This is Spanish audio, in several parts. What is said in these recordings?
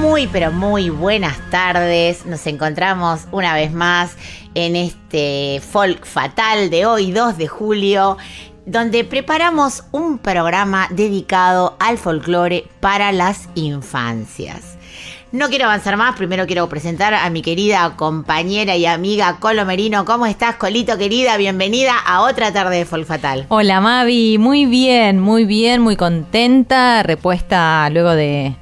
Muy, pero muy buenas tardes. Nos encontramos una vez más en este Folk Fatal de hoy, 2 de julio, donde preparamos un programa dedicado al folclore para las infancias. No quiero avanzar más, primero quiero presentar a mi querida compañera y amiga Colo Merino. ¿Cómo estás, Colito querida? Bienvenida a otra tarde de Folk Fatal. Hola Mavi, muy bien, muy bien, muy contenta, repuesta luego de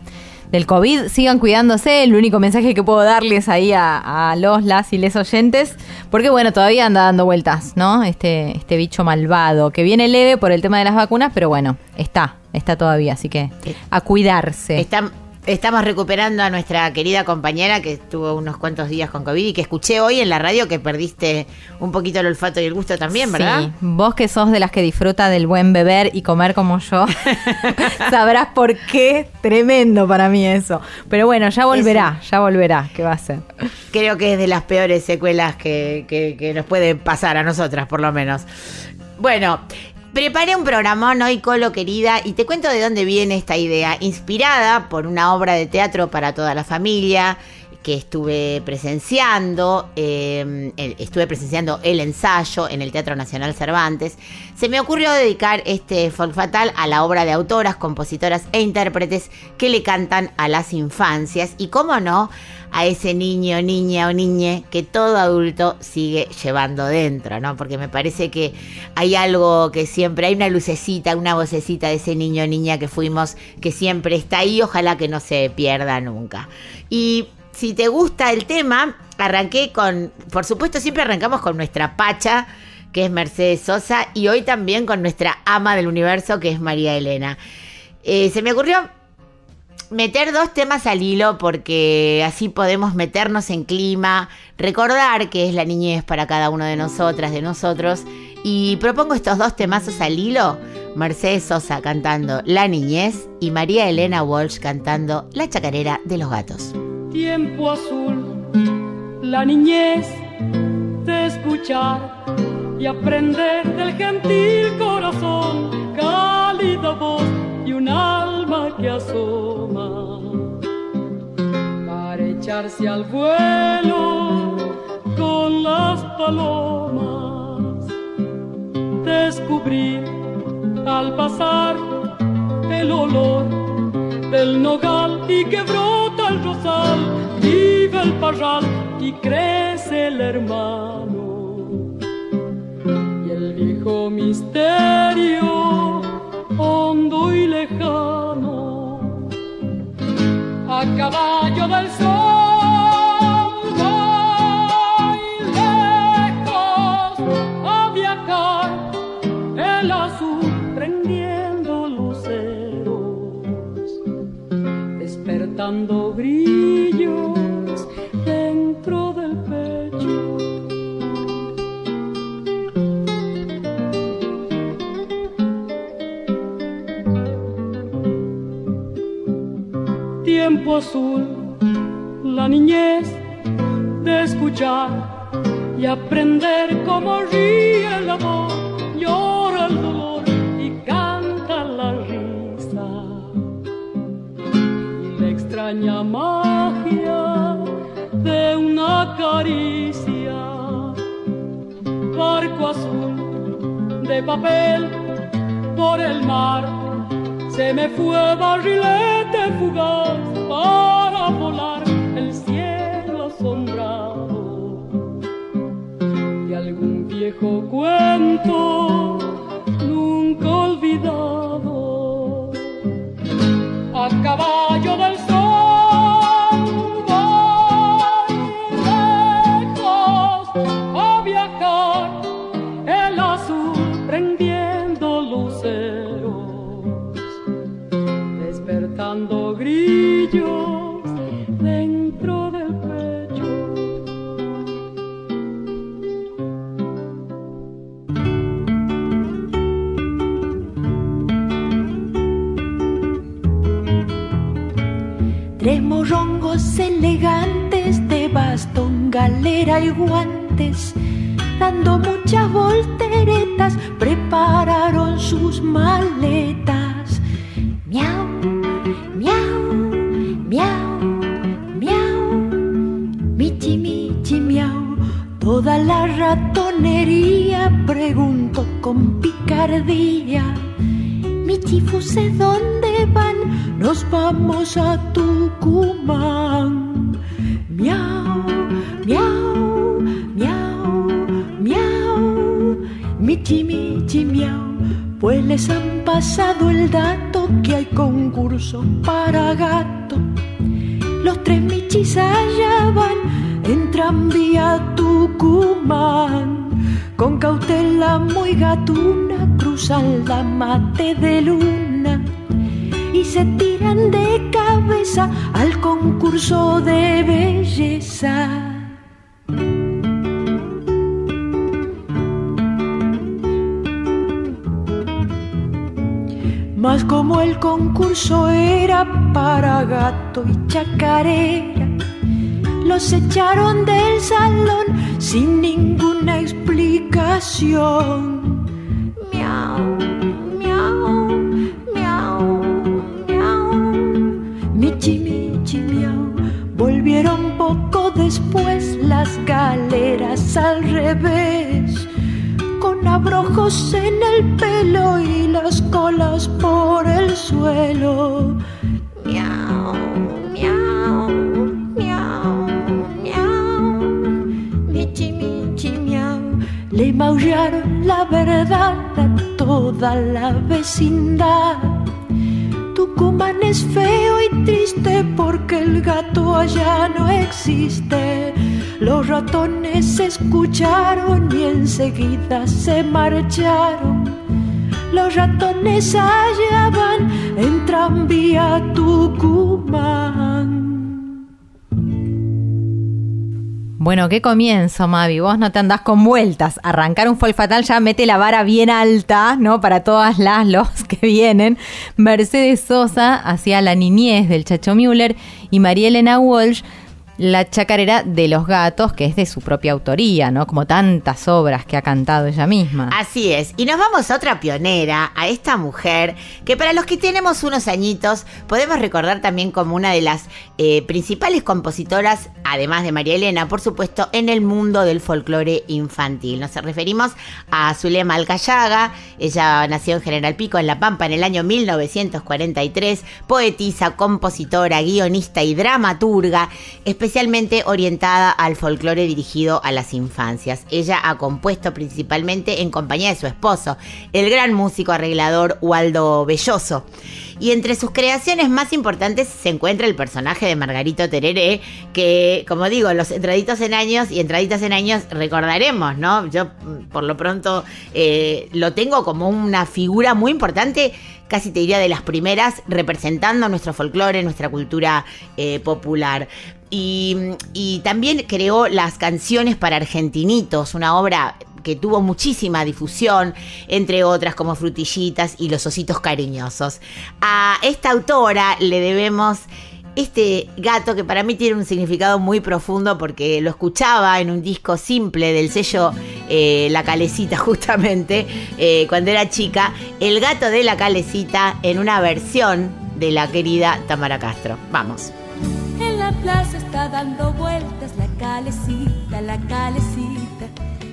del COVID. Sigan cuidándose, el único mensaje que puedo darles ahí a, a los, las y les oyentes, porque bueno, todavía anda dando vueltas, ¿no? Este, este bicho malvado, que viene leve por el tema de las vacunas, pero bueno, está, está todavía, así que a cuidarse. Está- estamos recuperando a nuestra querida compañera que estuvo unos cuantos días con COVID y que escuché hoy en la radio que perdiste un poquito el olfato y el gusto también, ¿verdad? Sí, vos que sos de las que disfruta del buen beber y comer como yo, sabrás por qué. Tremendo para mí eso. Pero bueno, ya volverá, ya volverá. ¿Qué va a ser? Creo que es de las peores secuelas que, que- que nos puede pasar a nosotras, por lo menos. Bueno, preparé un programón hoy, Colo querida, y te cuento de dónde viene esta idea. Inspirada por una obra de teatro para toda la familia que estuve presenciando, el- estuve presenciando el ensayo en el Teatro Nacional Cervantes, se me ocurrió dedicar este folk fatal a la obra de autoras, compositoras e intérpretes que le cantan a las infancias y, cómo no, a ese niño, niña o niñe que todo adulto sigue llevando dentro, ¿no? Porque me parece que hay algo que siempre, hay una lucecita, una vocecita de ese niño o niña que fuimos, que siempre está ahí, ojalá que no se pierda nunca. Y si te gusta el tema, arranqué con, por supuesto siempre arrancamos con nuestra pacha, que es Mercedes Sosa, y hoy también con nuestra ama del universo, que es María Elena. Eh, se me ocurrió meter dos temas al hilo porque así podemos meternos en clima, recordar que es la niñez para cada uno de nosotras, de nosotros, y propongo estos dos temazos al hilo, Mercedes Sosa cantando La niñez y María Elena Walsh cantando La chacarera de los gatos. Tiempo azul, la niñez de escuchar y aprender del gentil corazón, cálida voz y un alma que asoma. Para echarse al vuelo con las palomas, descubrir al pasar el olor del nogal y que brota el rosal, vive el parral y crece el hermano. Y el viejo misterio, hondo y lejano, a caballo del sol, despertando brillos Toda la ratonería preguntó con picardía. Michi Fuse, ¿dónde van? Nos vamos a Tucumán. Miau, miau, miau, miau. Michi, michi, miau. Pues les han pasado el dato que hay concurso para gato. Los tres michis allá van, entran vía Tucumán. Con cautela muy gatuna cruzan la mate de luna y se tiran de cabeza al concurso de belleza. Mas como el concurso era para gato y chacarera, los echaron del salón sin ninguna explicación. Miau, miau, miau, miau. Michi, michi, miau. Volvieron poco después las galeras al revés con abrojos en el pelo y las colas por el suelo. La verdad a toda la vecindad. Tucumán es feo y triste porque el gato allá no existe. Los ratones escucharon y enseguida se marcharon. Los ratones allá van en tranvía Tucumán. Bueno, qué comienzo, Mavi. Vos no te andás con vueltas. Arrancar un folk fatal ya mete la vara bien alta, ¿no? Para todas las los que vienen. Mercedes Sosa hacía la niñez del Chacho Müller y María Elena Walsh la chacarera de los gatos, que es de su propia autoría, ¿no? Como tantas obras que ha cantado ella misma. Así es. Y nos vamos a otra pionera, a esta mujer, que para los que tenemos unos añitos, podemos recordar también como una de las eh, principales compositoras, además de María Elena, por supuesto, en el mundo del folclore infantil. Nos referimos a Zulema Alcayaga. Ella nació en General Pico, en La Pampa, en el año 1943. Poetisa, compositora, guionista y dramaturga, orientada al folclore dirigido a las infancias. Ella ha compuesto principalmente en compañía de su esposo, el gran músico arreglador Waldo Belloso. Y entre sus creaciones más importantes se encuentra el personaje de Margarito Tereré, que, como digo, los entraditos en años y entraditas en años recordaremos, ¿no? Yo, mm, por lo pronto, eh, lo tengo como una figura muy importante, casi te diría de las primeras, representando nuestro folclore, nuestra cultura eh, popular. Y, también creó las canciones para argentinitos, una obra que tuvo muchísima difusión, entre otras como Frutillitas y Los Ositos Cariñosos. A esta autora le debemos este gato que para mí tiene un significado muy profundo porque lo escuchaba en un disco simple del sello eh, La Calecita justamente eh, cuando era chica, el gato de La Calecita en una versión de la querida Tamara Castro. Vamos. La plaza está dando vueltas la calecita, la calecita.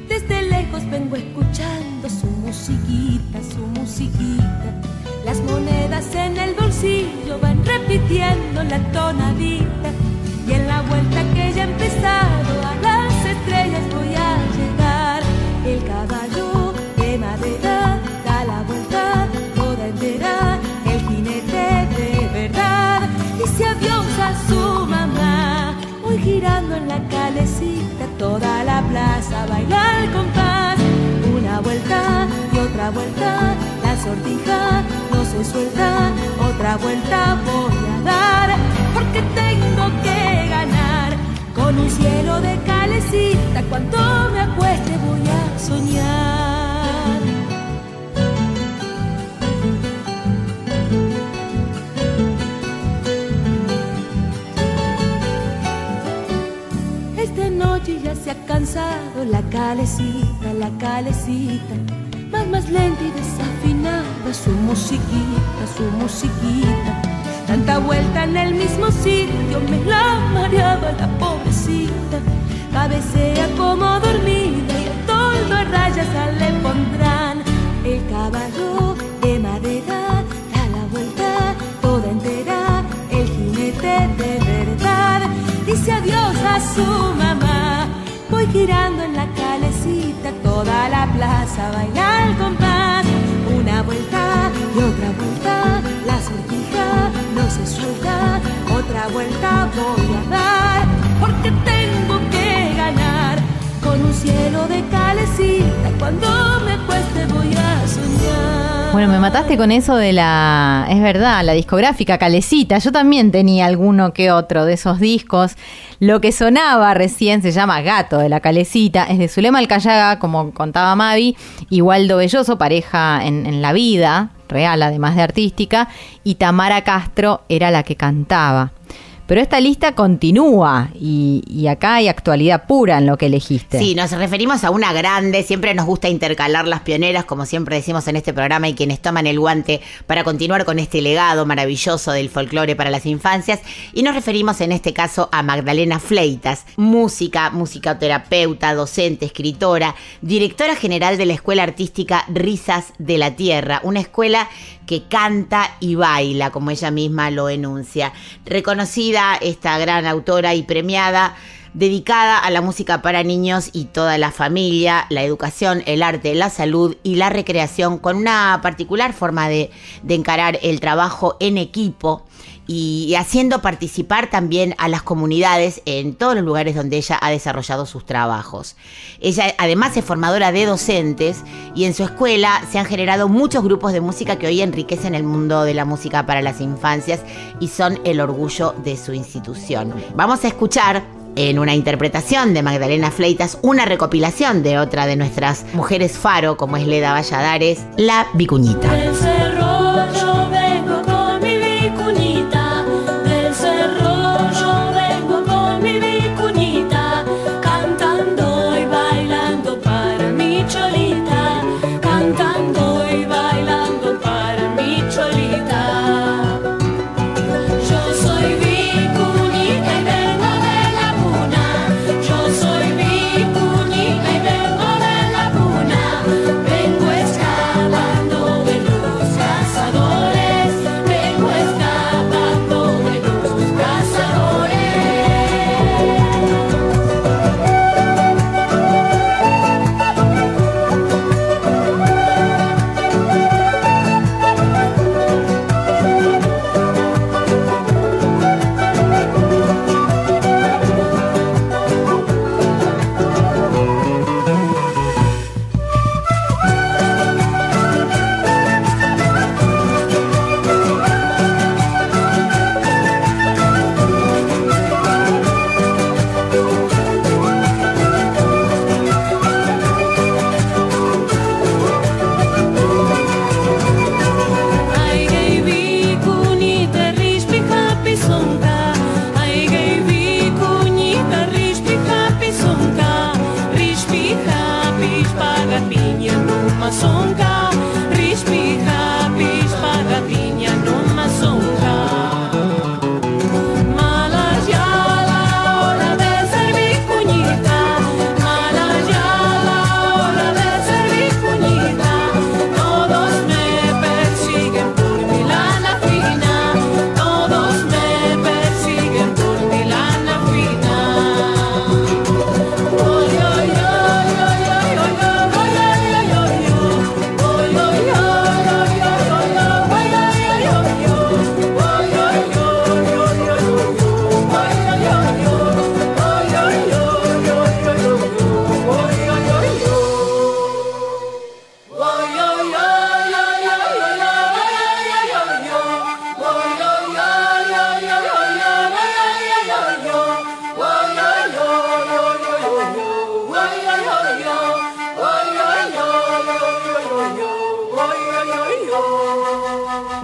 Desde lejos vengo escuchando su musiquita, su musiquita. Las monedas en el bolsillo van repitiendo la tonadita. Y en la vuelta que ya he empezado a las estrellas voy a la calecita, toda la plaza baila al compás. Una vuelta y otra vuelta, la sortija no se suelta. Otra vuelta voy a dar, porque tengo que ganar. Con un cielo de calecita, cuando me acueste voy a soñar. Se ha cansado la calecita, la calecita, más más lenta y desafinada su musiquita, su musiquita. Tanta vuelta en el mismo sitio me la mareaba la pobrecita. Cabecea como dormida y el toldo en rayas le pondrán. El caballo de madera da la vuelta toda entera. El jinete de verdad dice adiós a su mamá. Voy girando en la calecita, toda la plaza baila al compás. Una vuelta y otra vuelta, la sortija no se suelta. Otra vuelta voy a dar, porque tengo que ganar. Con un cielo de calecita, cuando me acueste voy a soñar. Bueno, me mataste con eso de la. Es verdad, la discográfica Calecita. Yo también tenía alguno que otro de esos discos. Lo que sonaba recién se llama Gato de la Calecita. Es de Zulema Alcayaga, como contaba Mavi, y Waldo Belloso, pareja en, en la vida real, además de artística. Y Tamara Castro era la que cantaba. Pero esta lista continúa y, acá hay actualidad pura en lo que elegiste. Sí, nos referimos a una grande, siempre nos gusta intercalar las pioneras, como siempre decimos en este programa, y quienes toman el guante para continuar con este legado maravilloso del folclore para las infancias. Y nos referimos en este caso a Magdalena Fleitas, música, musicoterapeuta, docente, escritora, directora general de la Escuela Artística Risas de la Tierra, una escuela que canta y baila, como ella misma lo enuncia. Reconocida esta gran autora y premiada, dedicada a la música para niños y toda la familia, la educación, el arte, la salud y la recreación, con una particular forma de, de encarar el trabajo en equipo y haciendo participar también a las comunidades en todos los lugares donde ella ha desarrollado sus trabajos. Ella además es formadora de docentes y en su escuela se han generado muchos grupos de música que hoy enriquecen el mundo de la música para las infancias y son el orgullo de su institución. Vamos a escuchar en una interpretación de Magdalena Fleitas, una recopilación de otra de nuestras mujeres faro, como es Leda Valladares, La Vicuñita.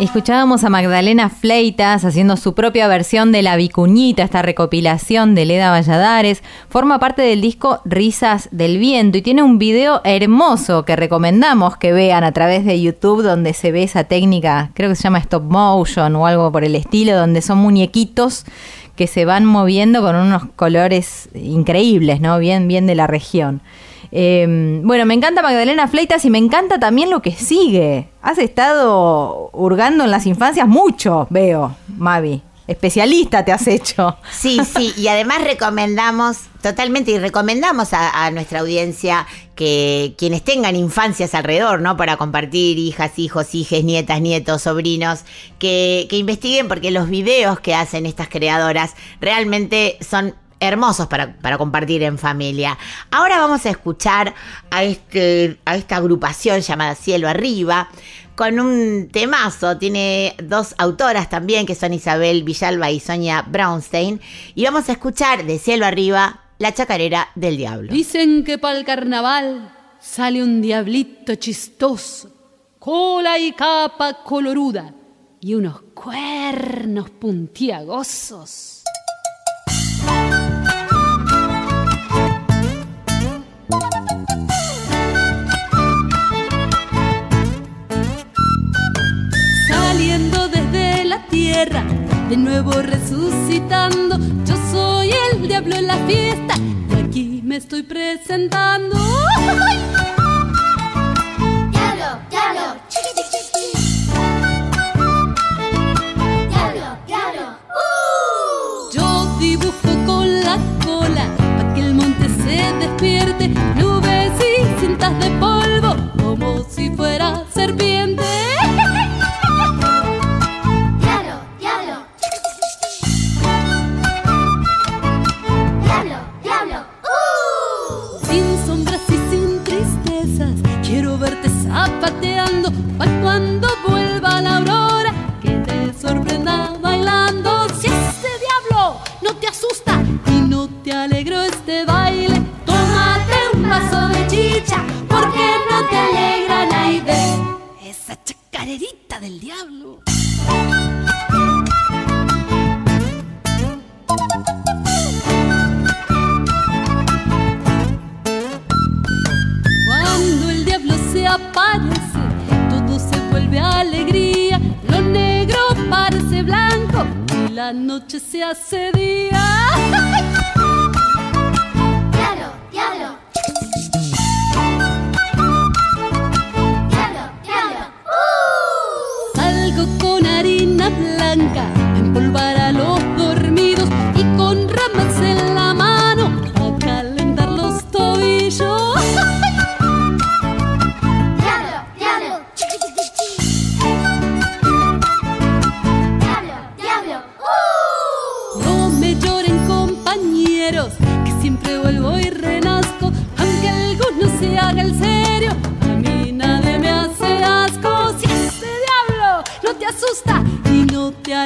Escuchábamos a Magdalena Fleitas haciendo su propia versión de La Vicuñita, esta recopilación de Leda Valladares. Forma parte del disco Risas del Viento y tiene un video hermoso que recomendamos que vean a través de YouTube donde se ve esa técnica, creo que se llama stop motion o algo por el estilo, donde son muñequitos que se van moviendo con unos colores increíbles, ¿no? Bien, bien de la región. Eh, bueno, me encanta Magdalena Fleitas y me encanta también lo que sigue. Has estado hurgando en las infancias mucho, veo, Mavi. Especialista te has hecho. Sí, sí, y además recomendamos totalmente y recomendamos a, nuestra audiencia que quienes tengan infancias alrededor, ¿no? Para compartir hijas, hijos, hijes, nietas, nietos, sobrinos, que investiguen porque los videos que hacen estas creadoras realmente son hermosos para, para compartir en familia. Ahora vamos a escuchar a, este, a esta agrupación llamada Cielo Arriba con un temazo. Tiene dos autoras también que son Isabel Villalba y Sonia Brownstein. Y vamos a escuchar de Cielo Arriba la chacarera del diablo. Dicen que para el carnaval sale un diablito chistoso, cola y capa coloruda y unos cuernos puntiagosos. Tierra, de nuevo resucitando, yo soy el diablo en la fiesta aquí me estoy presentando.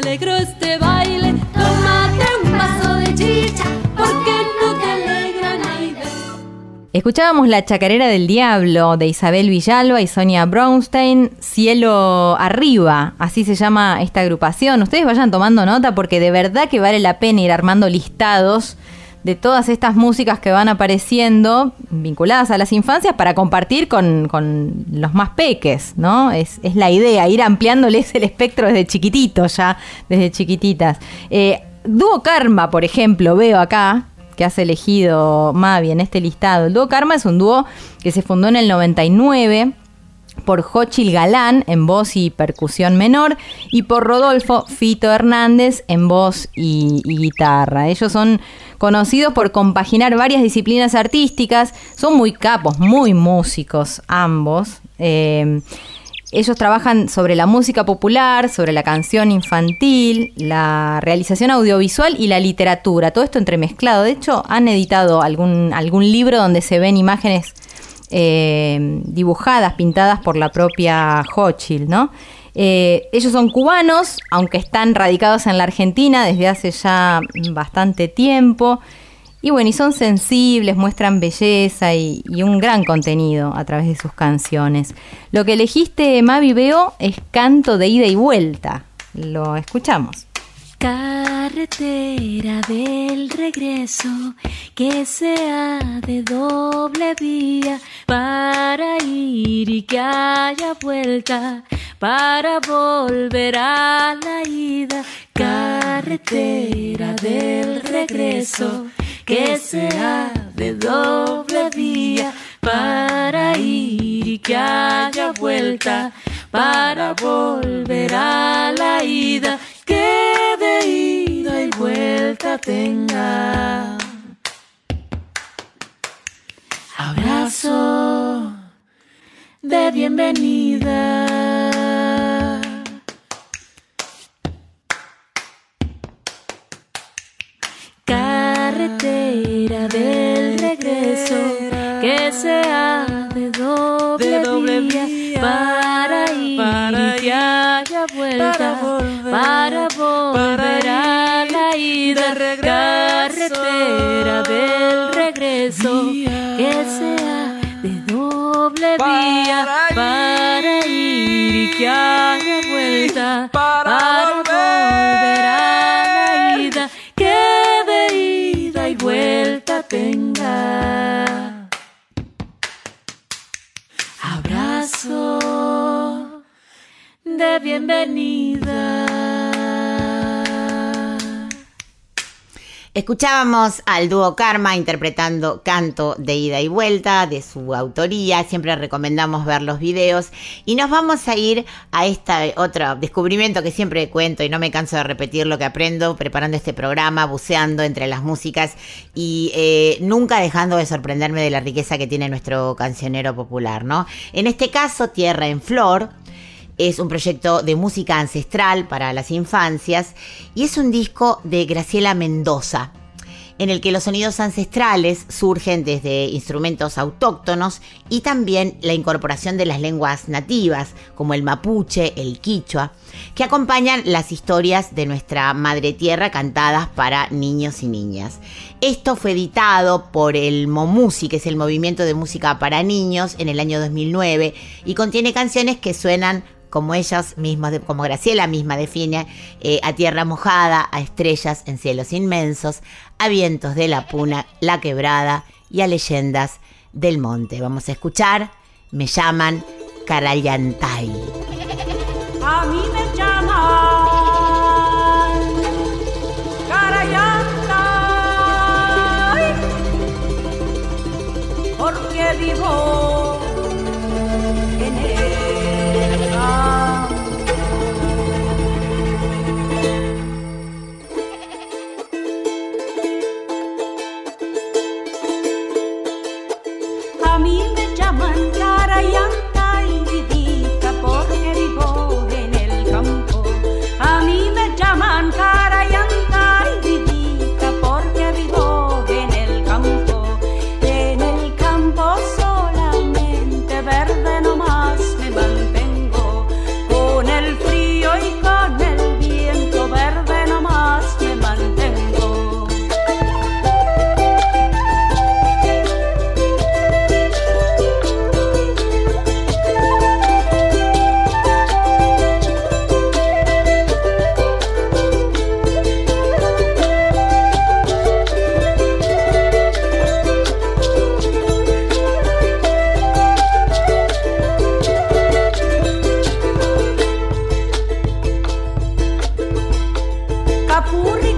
este baile, un vaso de chicha, porque no. Escuchábamos La Chacarera del Diablo de Isabel Villalba y Sonia Brownstein, Cielo Arriba, así se llama esta agrupación. Ustedes vayan tomando nota porque de verdad que vale la pena ir armando listados de todas estas músicas que van apareciendo vinculadas a las infancias para compartir con, con los más peques, ¿no? Es, es la idea, ir ampliándoles el espectro desde chiquititos ya, desde chiquititas. Eh, Dúo Karma, por ejemplo, veo acá, que has elegido Mavi en este listado. El dúo Karma es un dúo que se fundó en el 99 por Jochil Galán en voz y percusión menor y por Rodolfo Fito Hernández en voz y, guitarra. Ellos son conocidos por compaginar varias disciplinas artísticas, son muy capos, muy músicos ambos. Eh, ellos trabajan sobre la música popular, sobre la canción infantil, la realización audiovisual y la literatura, todo esto entremezclado. De hecho, han editado algún, algún libro donde se ven imágenes eh, dibujadas, pintadas por la propia Hochil, ¿no? Eh, ellos son cubanos, aunque están radicados en la Argentina desde hace ya bastante tiempo. Y bueno, y son sensibles, muestran belleza y, y un gran contenido a través de sus canciones. Lo que elegiste, Mavi Veo, es Canto de Ida y Vuelta. Lo escuchamos. Carretera del regreso que sea de doble vía para ir y que haya vuelta para volver a la ida. Carretera del regreso que sea de doble vía para ir y que haya vuelta para volver a la ida que vuelta tenga. Abrazo de bienvenida. Carretera del regreso que sea doble para vía ir, para ir y que haya vuelta para volver a la ida que de ida y vuelta tenga abrazo de bienvenida. Escuchábamos al dúo Karma interpretando Canto de Ida y Vuelta de su autoría. Siempre recomendamos ver los videos. Y nos vamos a ir a este otro descubrimiento que siempre cuento y no me canso de repetir lo que aprendo preparando este programa, buceando entre las músicas y eh, nunca dejando de sorprenderme de la riqueza que tiene nuestro cancionero popular, ¿no? En este caso, Tierra en Flor. Es un proyecto de música ancestral para las infancias y es un disco de Graciela Mendoza, en el que los sonidos ancestrales surgen desde instrumentos autóctonos y también la incorporación de las lenguas nativas, como el mapuche, el quichua, que acompañan las historias de nuestra madre tierra cantadas para niños y niñas. Esto fue editado por el MOMUSI, que es el Movimiento de Música para Niños, en el año 2009 y contiene canciones que suenan como ellos mismos, de- como Graciela misma define, eh, a tierra mojada, a estrellas en cielos inmensos, a vientos de la puna, la quebrada y a leyendas del monte. Vamos a escuchar, me llaman Carayantay. Singapura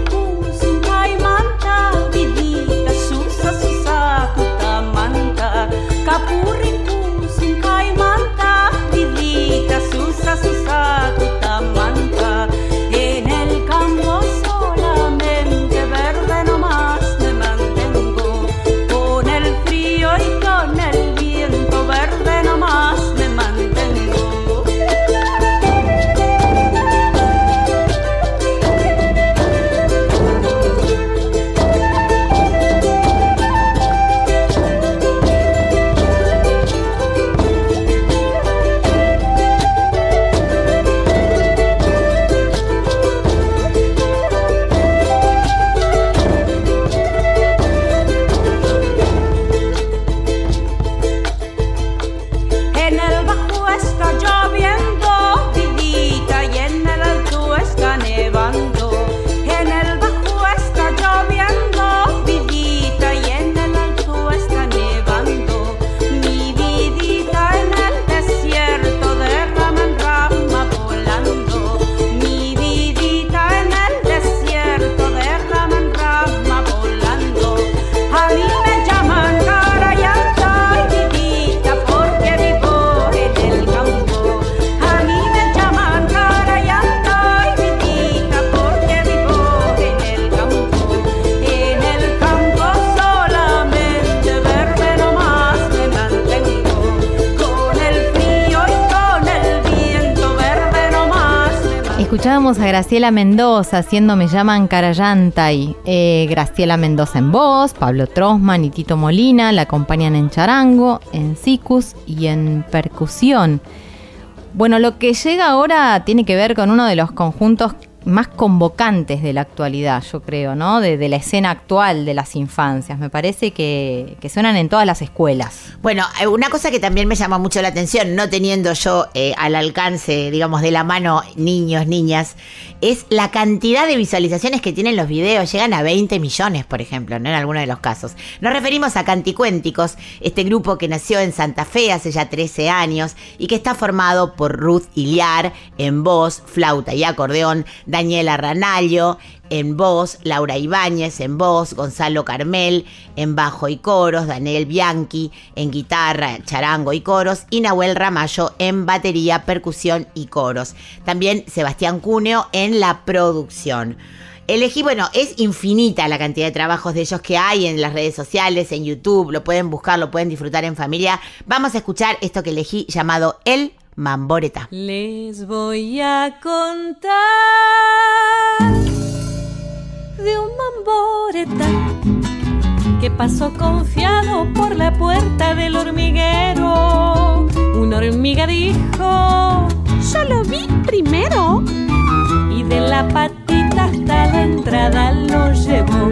Graciela Mendoza haciendo Me llaman Carayantay. Eh, Graciela Mendoza en voz, Pablo Trosman y Tito Molina la acompañan en charango, en sicus y en percusión. Bueno, lo que llega ahora tiene que ver con uno de los conjuntos más convocantes de la actualidad, yo creo, ¿no? De, la escena actual de las infancias. Me parece que, suenan en todas las escuelas. Bueno, eh, una cosa que también me llama mucho la atención, no teniendo yo eh, al alcance, digamos, de la mano niños, niñas, es la cantidad de visualizaciones que tienen los videos. Llegan a 20 millones, por ejemplo. En algunos de los casos. Nos referimos a Canticuénticos, este grupo que nació en Santa Fe hace ya 13 años y que está formado por Ruth Iliar en voz, flauta y acordeón, Daniela Ranallo en voz, Laura Ibáñez en voz, Gonzalo Carmel en bajo y coros, Daniel Bianchi en guitarra, charango y coros y Nahuel Ramallo en batería, percusión y coros. También Sebastián Cuneo en la producción. Elegí, bueno, es infinita la cantidad de trabajos de ellos que hay en las redes sociales, en YouTube, lo pueden buscar, lo pueden disfrutar en familia. Vamos a escuchar esto que elegí llamado El Mamboreta. Les voy a contar de un mamboreta que pasó confiado por la puerta del hormiguero. Una hormiga dijo, yo lo vi primero. Y de la patita hasta la entrada lo llevó.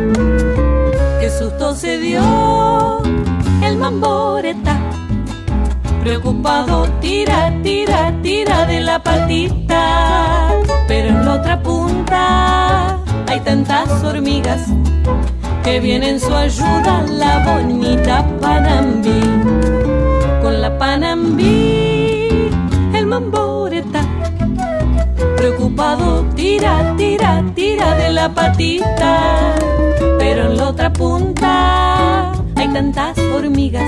Qué susto se dio el mamboreta. Preocupado tira, tira, tira de la patita. Pero en la otra punta hay tantas hormigas que viene en su ayuda la bonita Panambí. Con la Panambí, el mamboreta. Preocupado tira, tira, tira de la patita. Pero en la otra punta hay tantas hormigas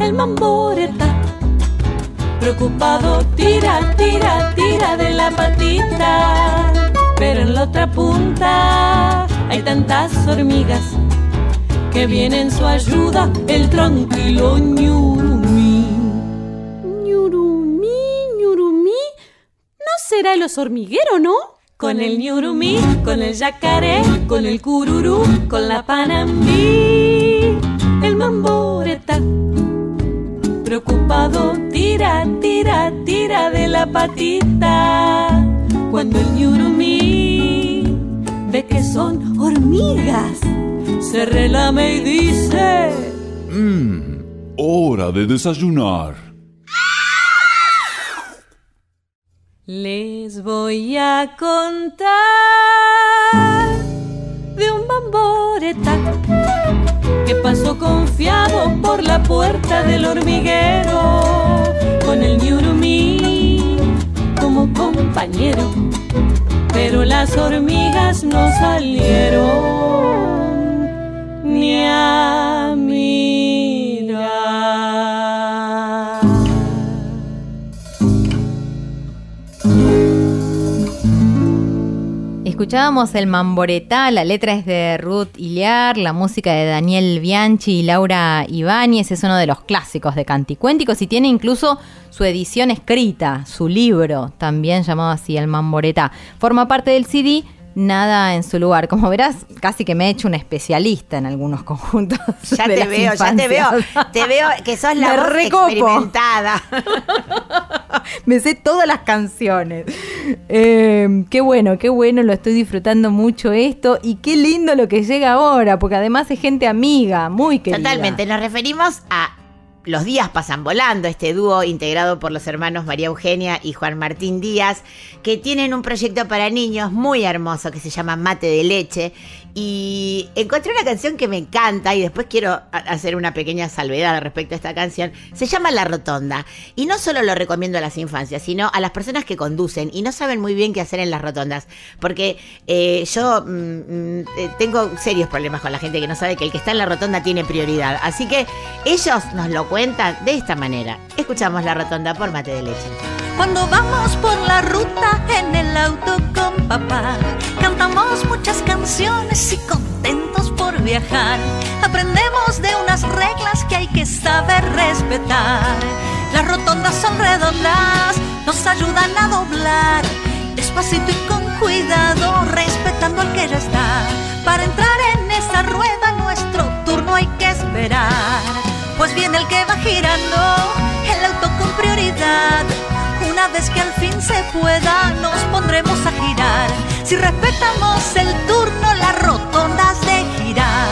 el mamboreta. Preocupado tira, tira, tira de la patita. Pero en la otra punta hay tantas hormigas que viene en su ayuda el tranquilo ñurumí. Ñurumí, ñurumí, ¿no será el oso hormiguero, no? Con el ñurumí, con el yacaré, con el cururú, con la panambí, el mamboreta. Preocupado tira, tira, tira de la patita. Cuando el ñurumí ve que son hormigas, se relame y dice... Mmm, hora de desayunar. Les voy a contar de un bamboreta pasó confiado por la puerta del hormiguero con el ñurumí como compañero. Pero las hormigas no salieron Escuchábamos el Mamboretá, la letra es de Ruth Iliar, la música de Daniel Bianchi y Laura Ibáñez, es uno de los clásicos de Canticuénticos y tiene incluso su edición escrita, su libro, también llamado así el Mamboretá. Forma parte del CD Nada en su lugar. Como verás, casi que me he hecho un especialista en algunos conjuntos. Ya de te veo, ya te veo, te veo que sos la voz experimentada. Me sé todas las canciones. Eh, qué bueno, qué bueno, lo estoy disfrutando mucho esto. Y qué lindo lo que llega ahora, porque además es gente amiga, muy querida. Totalmente, nos referimos a Los días pasan volando, este dúo integrado por los hermanos María Eugenia y Juan Martín Díaz, que tienen un proyecto para niños muy hermoso que se llama Mate de Leche Y encontré una canción que me encanta y después quiero hacer una pequeña salvedad respecto a esta canción. Se llama La Rotonda. Y no solo lo recomiendo a las infancias, sino a las personas que conducen y no saben muy bien qué hacer en las rotondas. Porque eh, yo mm, mm, eh, tengo serios problemas con la gente que no sabe que el que está en la rotonda tiene prioridad. Así que ellos nos lo cuentan de esta manera. Escuchamos La Rotonda por Mate de Leche. Cuando vamos por la ruta en el auto con papá, cantamos muchas canciones y contentos por viajar. Aprendemos de unas reglas que hay que saber respetar. Las rotondas son redondas, nos ayudan a doblar. Despacito y con cuidado, respetando al que ya está. Para entrar en esa rueda, nuestro turno hay que esperar. Pues viene el que va girando, el auto con prioridad. Se pueda, nos pondremos a girar. Si respetamos el turno, las rotondas de girar.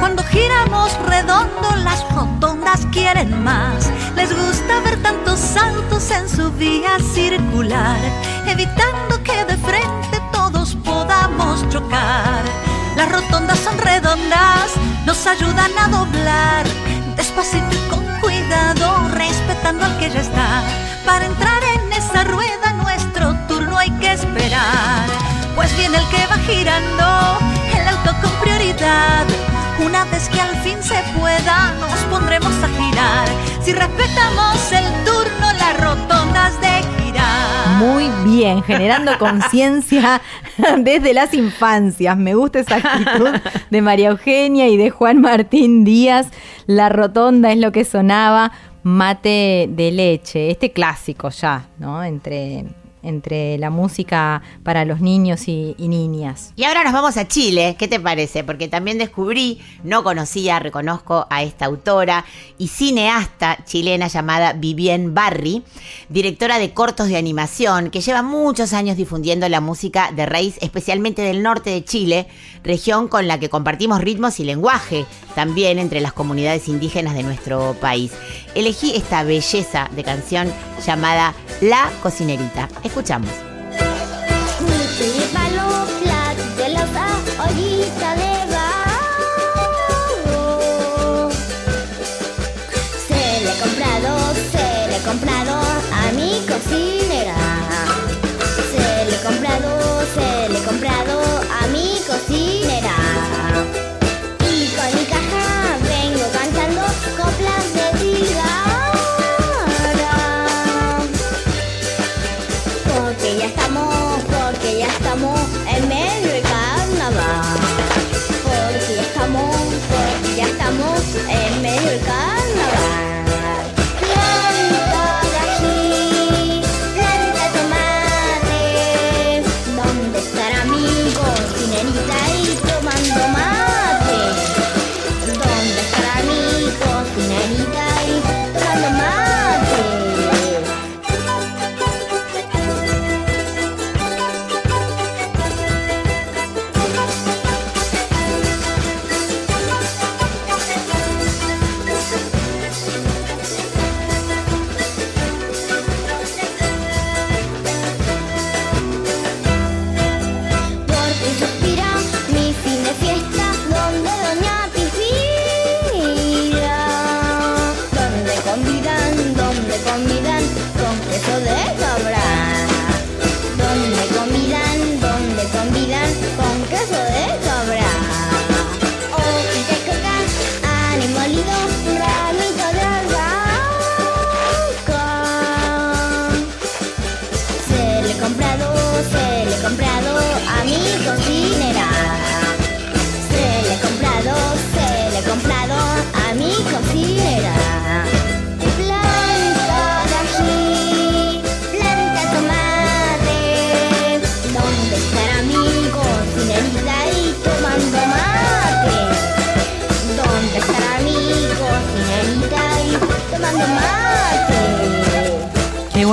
Cuando giramos redondo, las rotondas quieren más. Les gusta ver tantos autos en su vía circular, evitando que de frente chocar. Las rotondas son redondas, nos ayudan a doblar, despacito y con cuidado, respetando al que ya está. Para entrar en esa rueda, nuestro turno hay que esperar. Pues viene el que va girando, el auto con prioridad. Una vez que al fin se pueda, nos pondremos a girar. Si respetamos el turno, las rotondas de. Muy bien, generando conciencia desde las infancias. Me gusta esa actitud de María Eugenia y de Juan Martín Díaz. La rotonda es lo que sonaba mate de leche, este clásico ya, ¿no? Entre, entre la música para los niños y, niñas. Y ahora nos vamos a Chile, ¿qué te parece? Porque también descubrí, no conocía, reconozco a esta autora y cineasta chilena llamada Vivien Barry, directora de cortos de animación, que lleva muchos años difundiendo la música de raíz, especialmente del norte de Chile, región con la que compartimos ritmos y lenguaje, también entre las comunidades indígenas de nuestro país. Elegí esta belleza de canción llamada La Cocinerita. Escuchamos.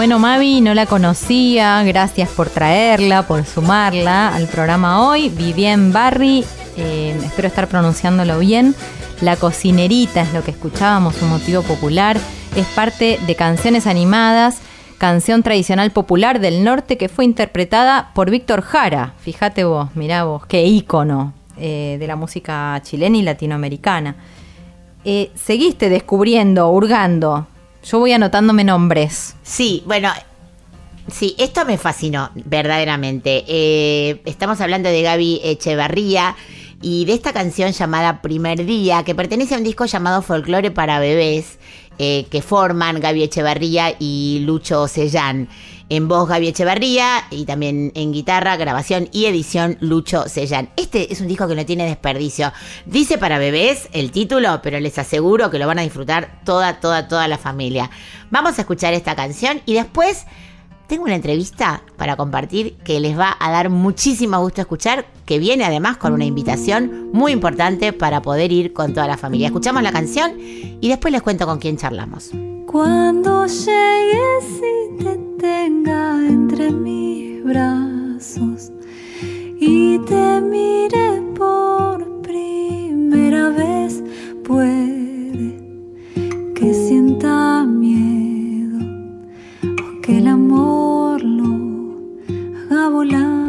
Bueno, Mavi, no la conocía. Gracias por traerla, por sumarla al programa hoy. Vivien Barry, eh, espero estar pronunciándolo bien. La cocinerita es lo que escuchábamos, un motivo popular. Es parte de canciones animadas, canción tradicional popular del norte que fue interpretada por Víctor Jara. Fíjate vos, mirá vos, qué ícono eh, de la música chilena y latinoamericana. Eh, seguiste descubriendo, hurgando. Yo voy anotándome nombres. Sí, bueno, sí, esto me fascinó, verdaderamente. Eh, estamos hablando de Gaby Echevarría y de esta canción llamada Primer Día, que pertenece a un disco llamado Folklore para Bebés, eh, que forman Gaby Echevarría y Lucho Sellán. En voz Gaby Echevarría y también en guitarra, grabación y edición Lucho Sellán. Este es un disco que no tiene desperdicio. Dice para bebés el título, pero les aseguro que lo van a disfrutar toda, toda, toda la familia. Vamos a escuchar esta canción y después tengo una entrevista para compartir que les va a dar muchísimo gusto escuchar, que viene además con una invitación muy importante para poder ir con toda la familia. Escuchamos la canción y después les cuento con quién charlamos. Cuando llegues y te tenga entre mis brazos y te mire por primera vez, puede que sienta miedo amor lo haga volar.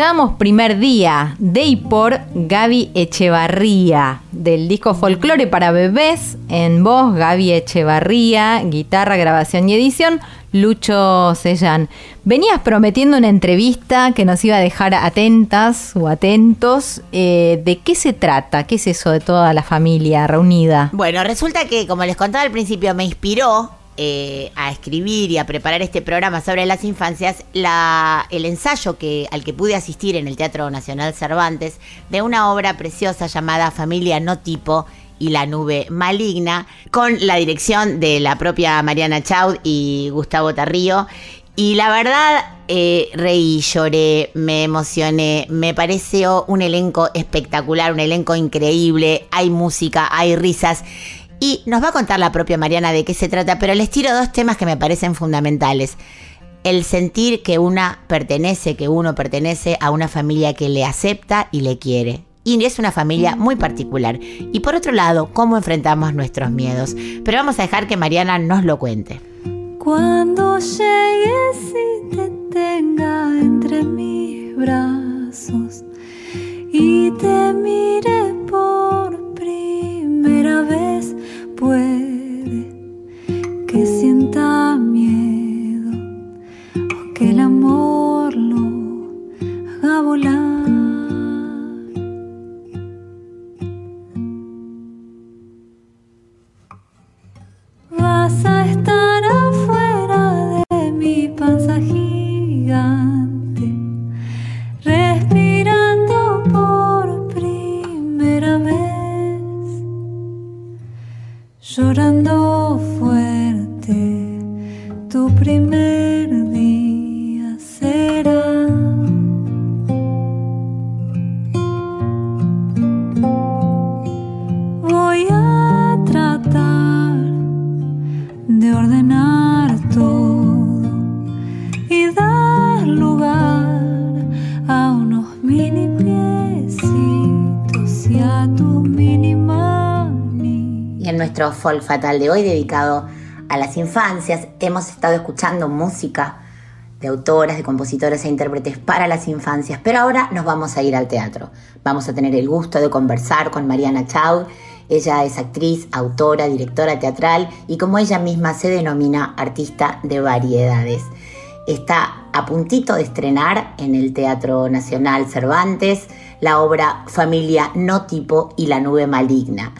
Escuchábamos Primer Día de y por Gaby Echevarría del disco Folklore para bebés en voz Gaby Echevarría, guitarra, grabación y edición Lucho Sellán. Venías prometiendo una entrevista que nos iba a dejar atentas o atentos. Eh, ¿De qué se trata? ¿Qué es eso de toda la familia reunida? Bueno, resulta que, como les contaba al principio, me inspiró eh, a escribir y a preparar este programa sobre las infancias el ensayo que, al que pude asistir en el Teatro Nacional Cervantes de una obra preciosa llamada Familia No Tipo y la nube maligna, con la dirección de la propia Mariana Chaud y Gustavo Tarrío. Y la verdad, eh, reí, lloré, me emocioné, me pareció un elenco espectacular, un elenco increíble, hay música, hay risas. Y nos va a contar la propia Mariana de qué se trata, pero les tiro dos temas que me parecen fundamentales. El sentir que una pertenece, que uno pertenece a una familia que le acepta y le quiere. Y es una familia muy particular. Y por otro lado, cómo enfrentamos nuestros miedos. Pero vamos a dejar que Mariana nos lo cuente. Cuando llegues y te tenga entre mis brazos y te mire por primera vez, puede que sienta miedo o que el amor lo haga volar. Vas a estar llorando fuerte, tu primer nuestro Folk Fatal de hoy, dedicado a las infancias, hemos estado escuchando música de autoras, de compositoras e intérpretes para las infancias, pero ahora nos vamos a ir al teatro. Vamos a tener el gusto de conversar con Mariana Chaud. Ella es actriz, autora, directora teatral y como ella misma se denomina, artista de variedades. Está a puntito de estrenar en el Teatro Nacional Cervantes la obra Familia No Tipo y la Nube Maligna.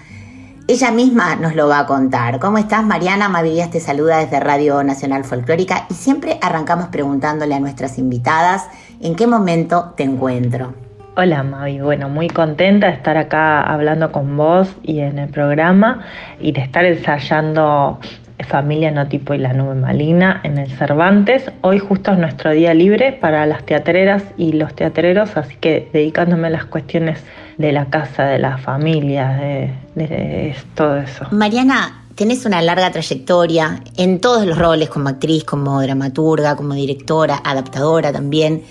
Ella misma nos lo va a contar. ¿Cómo estás, Mariana? Mavidías te saluda desde Radio Nacional Folclórica y siempre arrancamos preguntándole a nuestras invitadas en qué momento te encuentro. Hola Mavi, bueno, muy contenta de estar acá hablando con vos y en el programa y de estar ensayando Familia No Tipo y la Nube Maligna en el Cervantes. Hoy justo es nuestro día libre para las teatreras y los teatreros, así que dedicándome a las cuestiones de la casa, de la familia, de, de todo eso. Mariana, tenés una larga trayectoria en todos los roles, como actriz, como dramaturga, como directora, adaptadora también,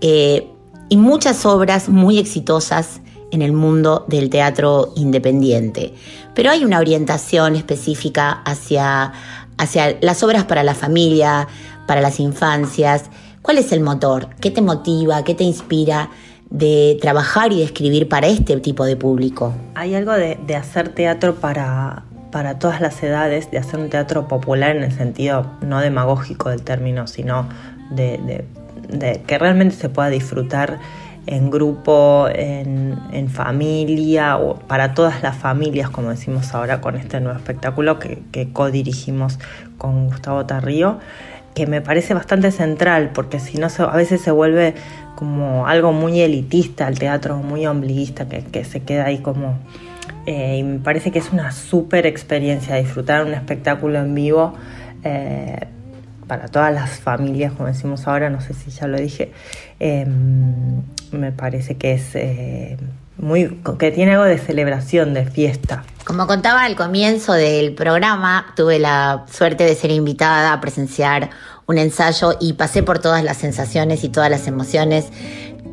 eh, y muchas obras muy exitosas en el mundo del teatro independiente. Pero hay una orientación específica hacia, hacia las obras para la familia, para las infancias. ¿Cuál es el motor? ¿Qué te motiva? ¿Qué te inspira de trabajar y de escribir para este tipo de público? Hay algo de, hacer teatro para, para todas las edades, de hacer un teatro popular en el sentido no demagógico del término, sino de, de que realmente se pueda disfrutar en grupo, en, en, familia, o para todas las familias, como decimos ahora con este nuevo espectáculo que, que co-dirigimos con Gustavo Tarrío, que me parece bastante central, porque si no a veces se vuelve como algo muy elitista, el teatro muy ombliguista, que, que se queda ahí como... Eh, y me parece que es una súper experiencia disfrutar un espectáculo en vivo. Eh, para todas las familias, como decimos ahora, no sé si ya lo dije, eh, me parece que es eh, muy, que tiene algo de celebración, de fiesta. Como contaba al comienzo del programa, tuve la suerte de ser invitada a presenciar un ensayo y pasé por todas las sensaciones y todas las emociones.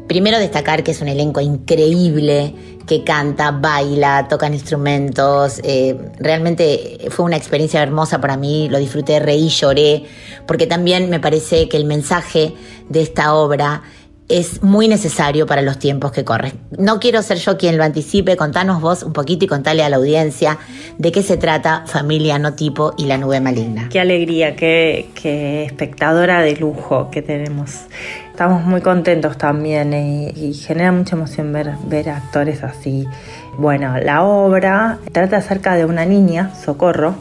Primero destacar que es un elenco increíble, que canta, baila, tocan instrumentos. Eh, realmente fue una experiencia hermosa para mí, lo disfruté, reí, lloré, porque también me parece que el mensaje de esta obra es muy necesario para los tiempos que corren. No quiero ser yo quien lo anticipe, contanos vos un poquito y contale a la audiencia de qué se trata Familia No Tipo y la Nube Maligna. Qué alegría, qué, qué espectadora de lujo que tenemos. Estamos muy contentos también y, y genera mucha emoción ver, ver actores así. Bueno, la obra trata acerca de una niña, Socorro,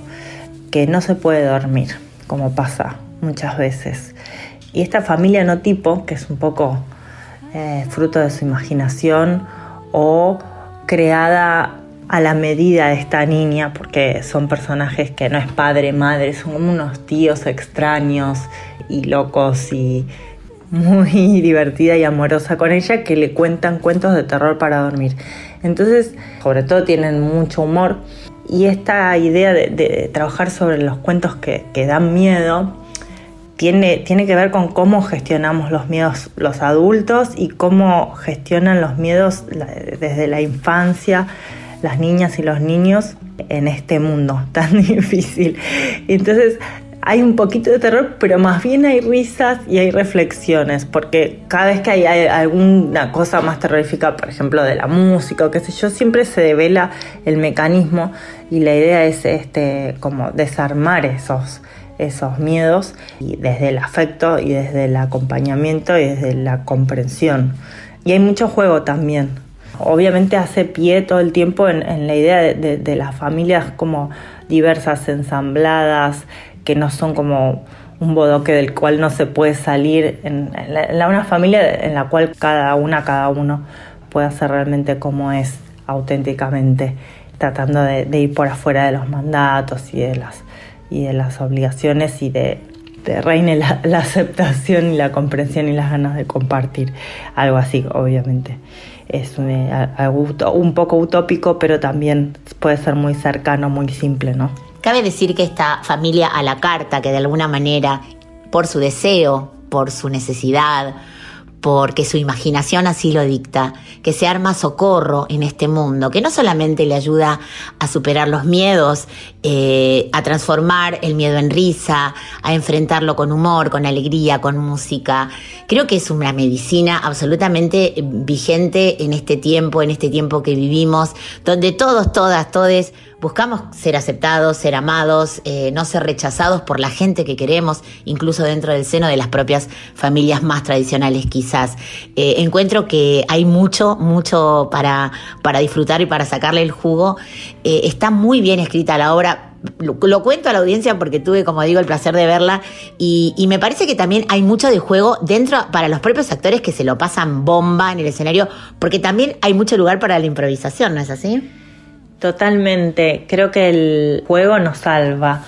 que no se puede dormir, como pasa muchas veces. Y esta familia no tipo, que es un poco eh, fruto de su imaginación o creada a la medida de esta niña, porque son personajes que no es padre, madre, son como unos tíos extraños y locos y muy divertida y amorosa con ella que le cuentan cuentos de terror para dormir. Entonces, sobre todo tienen mucho humor y esta idea de, trabajar sobre los cuentos que, que dan miedo tiene, tiene que ver con cómo gestionamos los miedos los adultos y cómo gestionan los miedos desde la infancia las niñas y los niños en este mundo tan difícil. Entonces hay un poquito de terror, pero más bien hay risas y hay reflexiones, porque cada vez que hay, alguna cosa más terrorífica, por ejemplo, de la música o qué sé yo, siempre se devela el mecanismo y la idea es este como desarmar esos esos miedos y desde el afecto y desde el acompañamiento y desde la comprensión. Y hay mucho juego también. Obviamente hace pie todo el tiempo en, la idea de, de- de las familias como diversas, ensambladas, que no son como un bodoque del cual no se puede salir, en, la- en una familia en la cual cada una, cada uno puede ser realmente como es auténticamente, tratando de, de ir por afuera de los mandatos y de las, y de las obligaciones y de, de reine la, la aceptación y la comprensión y las ganas de compartir. Algo así, obviamente. Es un, eh, uto- un poco utópico, pero también puede ser muy cercano, muy simple, ¿no? Cabe decir que esta familia a la carta, que de alguna manera, por su deseo, por su necesidad, porque su imaginación así lo dicta, que se arma socorro en este mundo, que no solamente le ayuda a superar los miedos, eh, a transformar el miedo en risa, a enfrentarlo con humor, con alegría, con música. Creo que es una medicina absolutamente vigente en este tiempo, en este tiempo que vivimos, donde todos, todas, todes buscamos ser aceptados, ser amados, eh, no ser rechazados por la gente que queremos, incluso dentro del seno de las propias familias más tradicionales quizás. Eh, encuentro que hay mucho, mucho para, para disfrutar y para sacarle el jugo. Eh, está muy bien escrita la obra. Lo, lo cuento a la audiencia porque tuve, como digo, el placer de verla y, y me parece que también hay mucho de juego dentro para los propios actores que se lo pasan bomba en el escenario, porque también hay mucho lugar para la improvisación, ¿no es así? Totalmente, creo que el juego nos salva.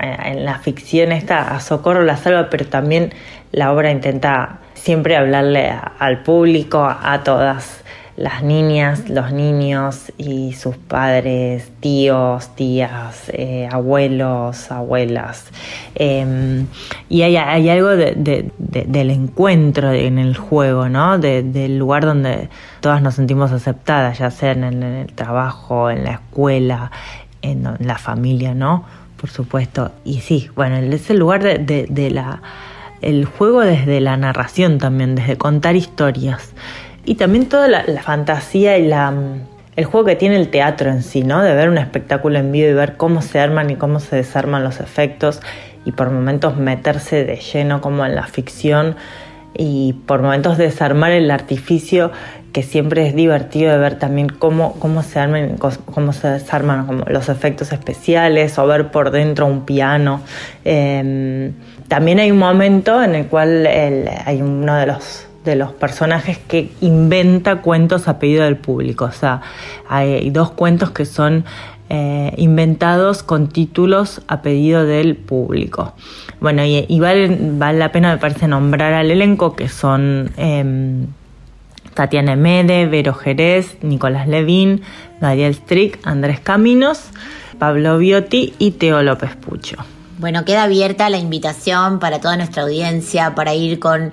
Eh, En la ficción esta a Socorro la salva, pero también la obra intenta siempre hablarle al público, a todas las niñas, los niños y sus padres, tíos, tías, eh, abuelos, abuelas. Eh, y hay, algo de- de- de- del encuentro en el juego, ¿no? De- del lugar donde todas nos sentimos aceptadas, ya sea en el, en el trabajo, en la escuela, en, en la familia, ¿no? Por supuesto. Y sí, bueno, es el lugar de la el juego desde la narración también, desde contar historias. Y también toda la, fantasía y la, mm, el juego que tiene el teatro en sí, ¿no? De ver un espectáculo en vivo y ver cómo se arman y cómo se desarman los efectos y por momentos meterse de lleno como en la ficción y por momentos desarmar el artificio que siempre es divertido de ver también cómo, cómo se arman, cos- cómo se desarman como los efectos especiales o ver por dentro un piano. Eh, también hay un momento en el cual hay uno de los de los personajes que inventa cuentos a pedido del público. O sea, hay dos cuentos que son eh, inventados con títulos a pedido del público. Bueno, y, vale la pena, me parece, nombrar al elenco que son em, Tatiana Mede, Vero Jerez, Nicolás Levín, Gabriel Strick, Andrés Caminos, Pablo Biotti y Teo López Pucho. Bueno, queda abierta la invitación para toda nuestra audiencia para ir con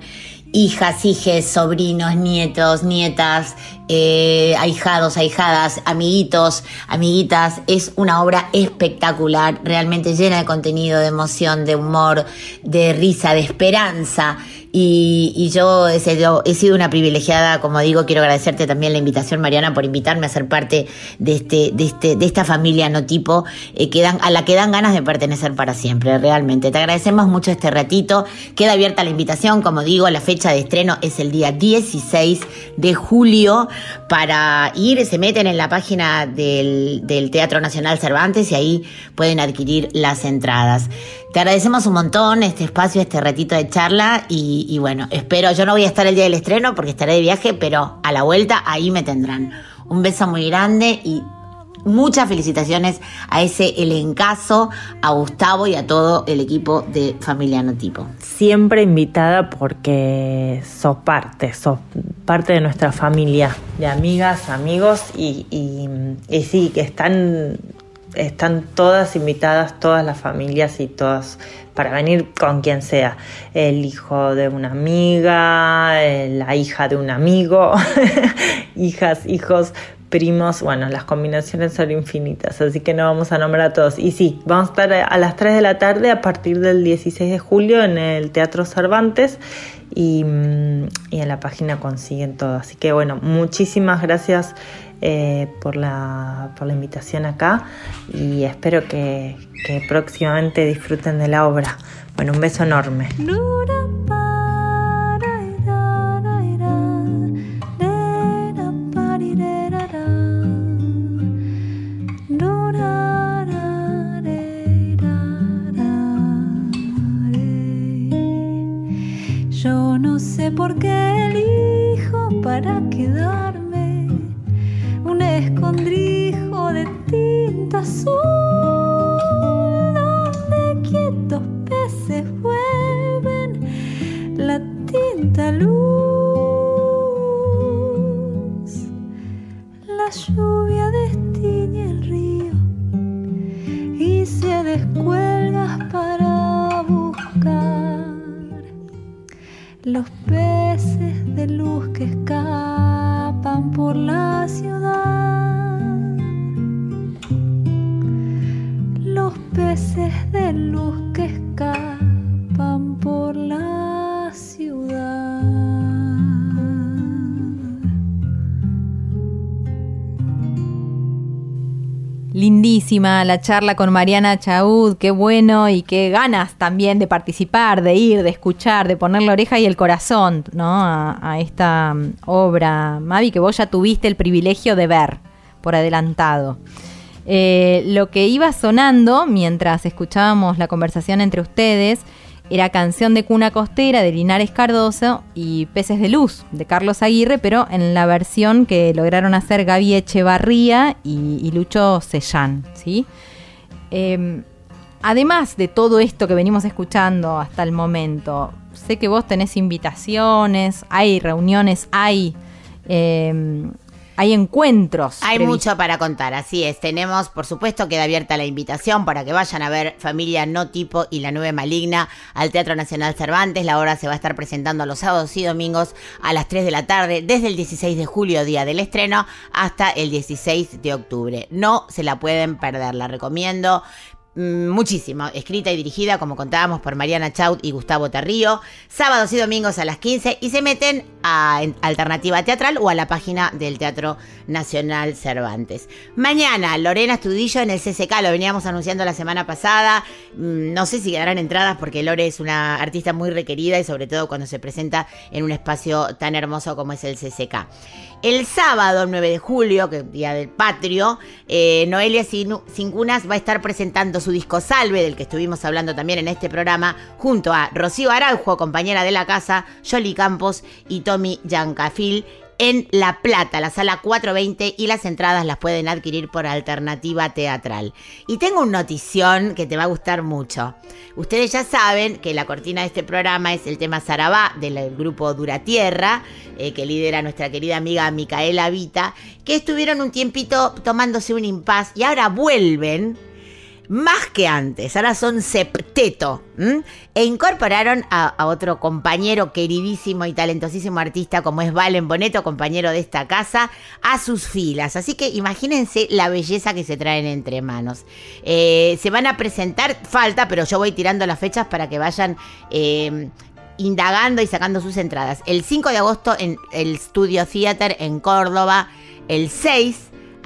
hijas, hijes, sobrinos, nietos, nietas, eh, ahijados, ahijadas, amiguitos, amiguitas. Es una obra espectacular, realmente llena de contenido, de emoción, de humor, de risa, de esperanza. Y, yo, he sido, una privilegiada, como digo, quiero agradecerte también la invitación, Mariana, por invitarme a ser parte de este, de este, de esta familia no tipo, eh, a la que dan ganas de pertenecer para siempre, realmente. Te agradecemos mucho este ratito. Queda abierta la invitación, como digo, la fecha de estreno es el día 16 de julio para ir, se meten en la página del, del Teatro Nacional Cervantes y ahí pueden adquirir las entradas. Te agradecemos un montón este espacio, este ratito de charla y bueno, espero, yo no voy a estar el día del estreno porque estaré de viaje, pero a la vuelta ahí me tendrán. Un beso muy grande y muchas felicitaciones a ese elencazo, a Gustavo y a todo el equipo de Familia Notipo. Siempre invitada porque sos parte, sos parte de nuestra familia, de amigas, amigos y, y sí, que están, están todas invitadas, todas las familias y todas para venir con quien sea. El hijo de una amiga, eh, la hija de un amigo, hijas, hijos, primos, bueno, las combinaciones son infinitas, así que no vamos a nombrar a todos. Y sí, vamos a estar a las 3 de la tarde a partir del 16 de julio en el Teatro Cervantes y, mm, y en la página consiguen todo. Así que bueno, muchísimas gracias eh, por, la, por la invitación acá y espero que, que próximamente disfruten de la obra. Bueno, un beso enorme. Yo no sé por qué elijo para quedarme escondrijo de tinta azul donde quietos peces vuelven la tinta luz. La lluvia destiñe el río y se descuelga para buscar los peces de luz que escapan por la ciudad. Los peces de luz que escapan Lindísima la charla con Mariana Chaud, qué bueno y qué ganas también de participar, de ir, de escuchar, de poner la oreja y el corazón ¿no? a, esta mm, obra, Mavi, que vos ya tuviste el privilegio de ver por adelantado. Eh, lo que iba sonando mientras escuchábamos la conversación entre ustedes era Canción de Cuna Costera de Linares Cardoso y Peces de Luz de Carlos Aguirre, pero en la versión que lograron hacer Gaby Echevarría y, Lucho Sellán. ¿sí? Eh, además de todo esto que venimos escuchando hasta el momento, sé que vos tenés invitaciones, hay reuniones, hay... eh, hay encuentros. Hay previstos. mucho para contar, así es. Tenemos, por supuesto, queda abierta la invitación para que vayan a ver Familia No Tipo y La Nube Maligna al Teatro Nacional Cervantes. La obra se va a estar presentando los sábados y domingos a las 3 de la tarde, desde el 16 de julio, día del estreno, hasta el 16 de octubre. No se la pueden perder, la recomiendo. Mm, Muchísimo, escrita y dirigida, como contábamos, por Mariana Chaut y Gustavo Tarrío, sábados y domingos a las 15 y se meten a Alternativa Teatral o a la página del Teatro Nacional Cervantes. Mañana, Lorena Estudillo en el CCK, lo veníamos anunciando la semana pasada, Mm, no sé si quedarán entradas porque Lore es una artista muy requerida y sobre todo cuando se presenta en un espacio tan hermoso como es el CCK. El sábado 9 de julio, que es Día del Patrio, eh, Noelia Sin- Sincunas va a estar presentando su disco Salve, del que estuvimos hablando también en este programa, junto a Rocío Araujo, compañera de la casa, Yoli Campos y Tommy Yancafil en La Plata, la sala 420, y las entradas las pueden adquirir por alternativa teatral. Y tengo una notición que te va a gustar mucho. Ustedes ya saben que la cortina de este programa es el tema Sarabá del grupo Dura Tierra, eh, que lidera nuestra querida amiga Micaela Vita, que estuvieron un tiempito tomándose un impas y ahora vuelven más que antes, ahora son septeto, e incorporaron a, a otro compañero queridísimo y talentosísimo artista como es Valen Boneto, compañero de esta casa, a sus filas. Así que imagínense la belleza que se traen entre manos. Eh, se van a presentar, falta, pero yo voy tirando las fechas para que vayan... eh, indagando y sacando sus entradas. El 5 de agosto en el Studio Theater en Córdoba, el 6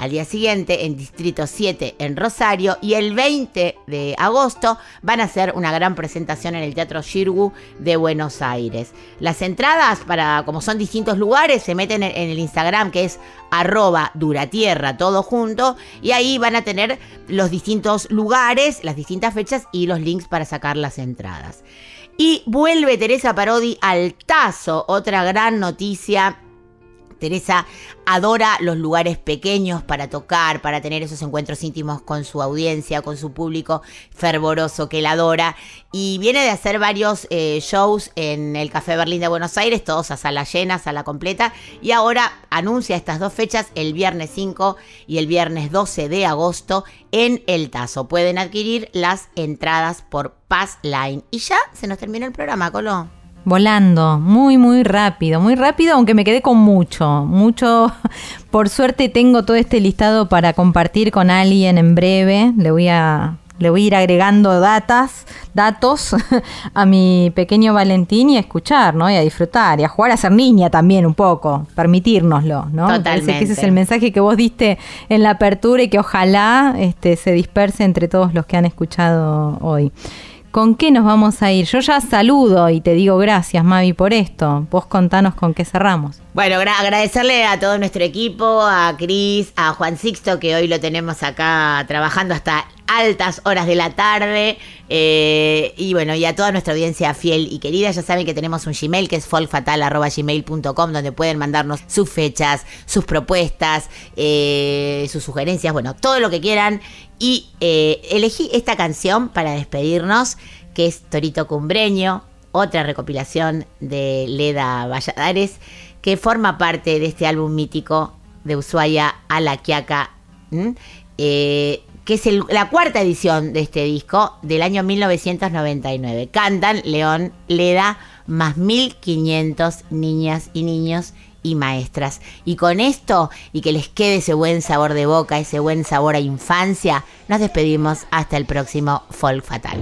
al día siguiente en Distrito 7 en Rosario y el 20 de agosto van a hacer una gran presentación en el Teatro Shirgu de Buenos Aires. Las entradas para, como son distintos lugares, se meten en, el Instagram que es arroba duratierra todo junto y ahí van a tener los distintos lugares, las distintas fechas y los links para sacar las entradas. Y vuelve Teresa Parodi al tazo, otra gran noticia Teresa adora los lugares pequeños para tocar, para tener esos encuentros íntimos con su audiencia, con su público fervoroso que la adora. Y viene de hacer varios eh, shows en el Café Berlín de Buenos Aires, todos a sala llena, sala completa. Y ahora anuncia estas dos fechas, el viernes 5 y el viernes 12 de agosto, en El Tazo. Pueden adquirir las entradas por Pass Line. Y ya se nos terminó el programa, Colo. Volando, muy, muy rápido, muy rápido, aunque me quedé con mucho, mucho. Por suerte tengo todo este listado para compartir con alguien en breve. Le voy a, le voy a ir agregando datas, datos a mi pequeño Valentín y a escuchar, ¿no? Y a disfrutar y a jugar a ser niña también un poco, permitirnoslo, ¿no? Me parece que ese es Totalmente. el mensaje que vos diste en la apertura y que ojalá este, se disperse entre todos los que han escuchado hoy. ¿Con qué nos vamos a ir? Yo ya saludo y te digo gracias, Mavi, por esto. Vos contanos con qué cerramos. Bueno, gra- agradecerle a todo nuestro equipo, a Cris, a Juan Sixto, que hoy lo tenemos acá trabajando hasta altas horas de la tarde. eh, y bueno, y a toda nuestra audiencia fiel y querida. Ya saben que tenemos un Gmail que es folkfatal.gmail.com donde pueden mandarnos sus fechas, sus propuestas, eh, sus sugerencias, bueno, todo lo que quieran. Y eh, elegí esta canción para despedirnos, que es Torito Cumbreño, otra recopilación de Leda Valladares, que forma parte de este álbum mítico de Ushuaia a la Quiaca, eh, que es la cuarta edición de este disco del año 1999. Cantan León Leda más 1500 niñas y niños y maestras. Y con esto, y que les quede ese buen sabor de boca, ese buen sabor a infancia, nos despedimos hasta el próximo Folk Fatal.